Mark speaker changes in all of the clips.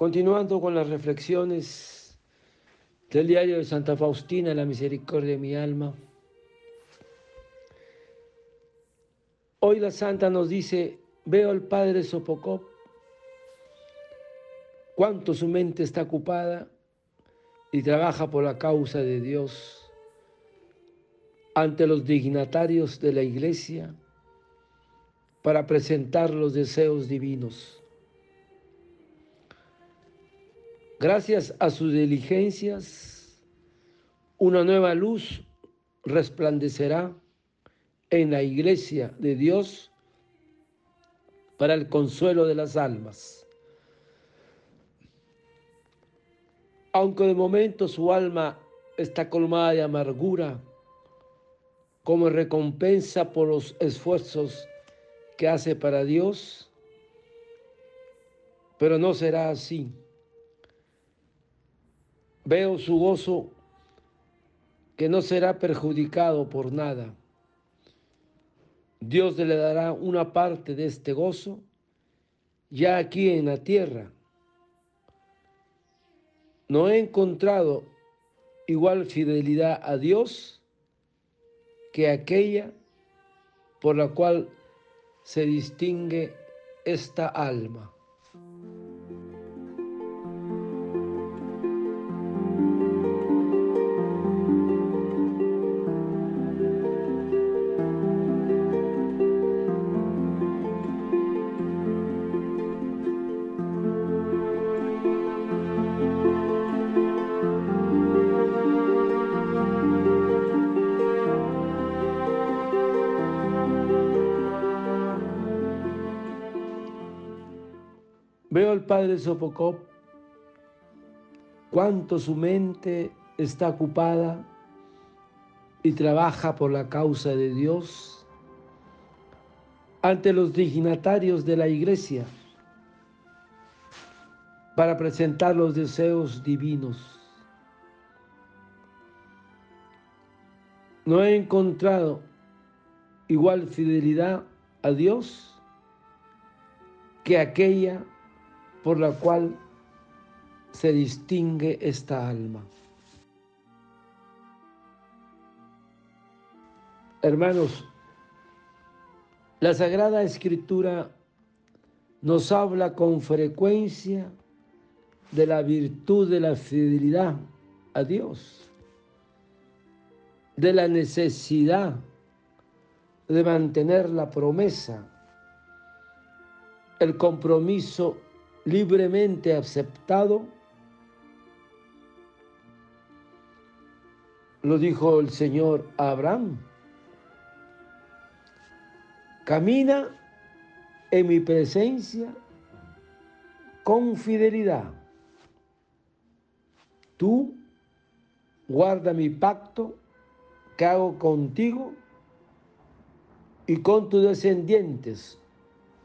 Speaker 1: Continuando con las reflexiones del diario de Santa Faustina, la misericordia de mi alma. Hoy la santa nos dice, veo al padre Sopocop, cuánto su mente está ocupada y trabaja por la causa de Dios ante los dignatarios de la iglesia para presentar los deseos divinos. Gracias a sus diligencias, una nueva luz resplandecerá en la iglesia de Dios para el consuelo de las almas. Aunque de momento su alma está colmada de amargura, como recompensa por los esfuerzos que hace para Dios, pero no será así. Veo su gozo que no será perjudicado por nada. Dios le dará una parte de este gozo ya aquí en la tierra. No he encontrado igual fidelidad a Dios que aquella por la cual se distingue esta alma. Veo al padre Sopocop cuánto su mente está ocupada y trabaja por la causa de Dios ante los dignatarios de la iglesia para presentar los deseos divinos. No he encontrado igual fidelidad a Dios que aquella por la cual se distingue esta alma. Hermanos, la Sagrada Escritura nos habla con frecuencia de la virtud de la fidelidad a Dios, de la necesidad de mantener la promesa, el compromiso libremente aceptado, lo dijo el Señor a Abraham. Camina en mi presencia con fidelidad. Tú guarda mi pacto que hago contigo y con tus descendientes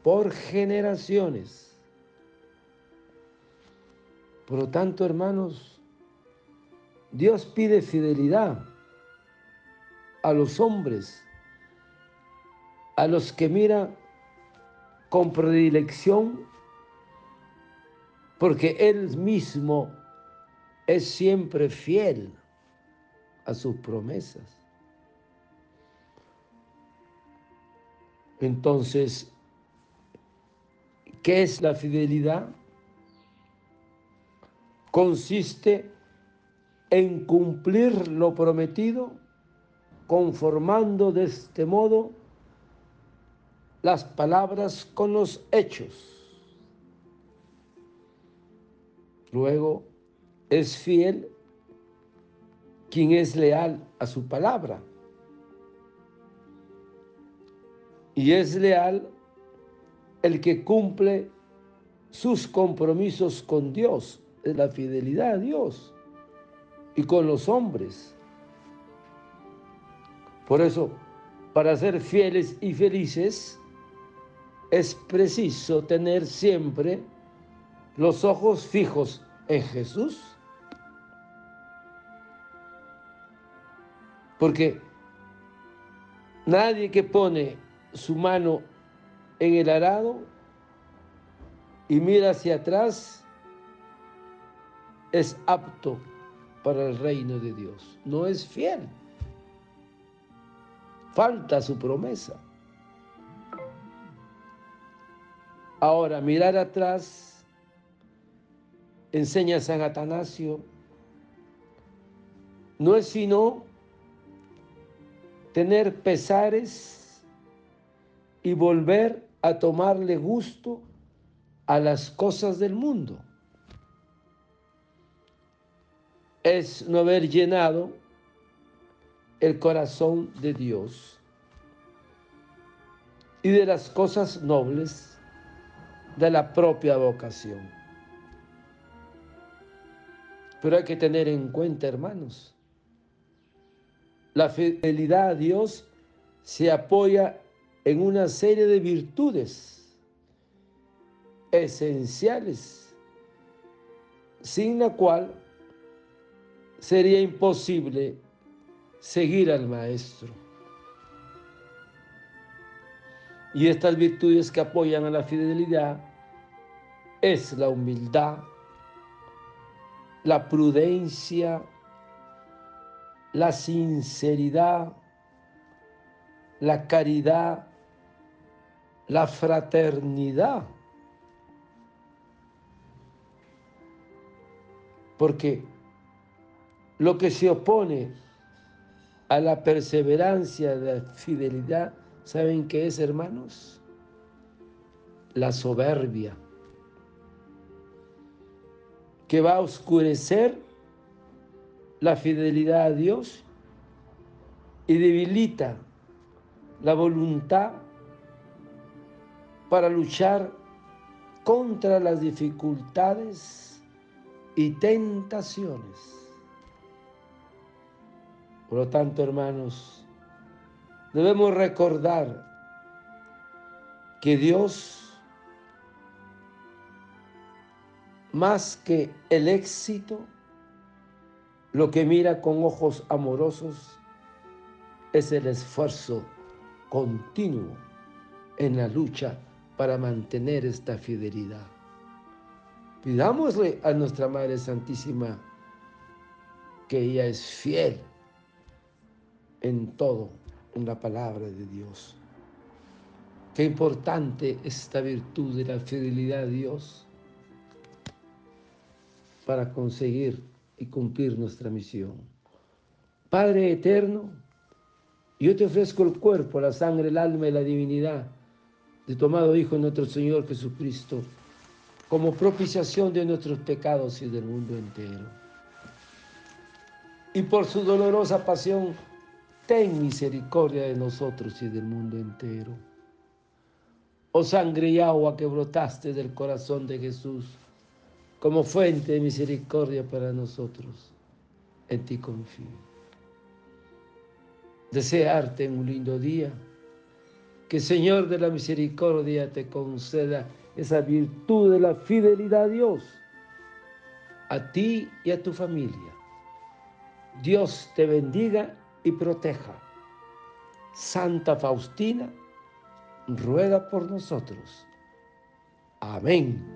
Speaker 1: por generaciones. Por lo tanto, hermanos, Dios pide fidelidad a los hombres, a los que mira con predilección, porque Él mismo es siempre fiel a sus promesas. Entonces, ¿qué es la fidelidad? Consiste en cumplir lo prometido, conformando de este modo las palabras con los hechos. Luego, es fiel quien es leal a su palabra. Y es leal el que cumple sus compromisos con Dios la fidelidad a Dios y con los hombres. Por eso, para ser fieles y felices, es preciso tener siempre los ojos fijos en Jesús. Porque nadie que pone su mano en el arado y mira hacia atrás es apto para el reino de Dios. No es fiel. Falta su promesa. Ahora, mirar atrás, enseña San Atanasio, no es sino tener pesares y volver a tomarle gusto a las cosas del mundo. Es no haber llenado el corazón de Dios y de las cosas nobles de la propia vocación. Pero hay que tener en cuenta, hermanos, la fidelidad a Dios se apoya en una serie de virtudes esenciales, sin la cual sería imposible seguir al Maestro. Y estas virtudes que apoyan a la fidelidad es la humildad, la prudencia, la sinceridad, la caridad, la fraternidad. Porque lo que se opone a la perseverancia de la fidelidad, ¿saben qué es, hermanos? La soberbia, que va a oscurecer la fidelidad a Dios y debilita la voluntad para luchar contra las dificultades y tentaciones. Por lo tanto, hermanos, debemos recordar que Dios, más que el éxito, lo que mira con ojos amorosos es el esfuerzo continuo en la lucha para mantener esta fidelidad. Pidámosle a nuestra Madre Santísima que ella es fiel en todo, en la palabra de Dios. Qué importante esta virtud de la fidelidad a Dios para conseguir y cumplir nuestra misión. Padre eterno, yo te ofrezco el cuerpo, la sangre, el alma y la divinidad de tu amado Hijo nuestro Señor Jesucristo, como propiciación de nuestros pecados y del mundo entero. Y por su dolorosa pasión, ten misericordia de nosotros y del mundo entero. Oh sangre y agua que brotaste del corazón de Jesús, como fuente de misericordia para nosotros. En ti confío. Desearte en un lindo día, que Señor de la misericordia te conceda esa virtud de la fidelidad a Dios, a ti y a tu familia. Dios te bendiga y proteja. Santa Faustina, ruega por nosotros. Amén.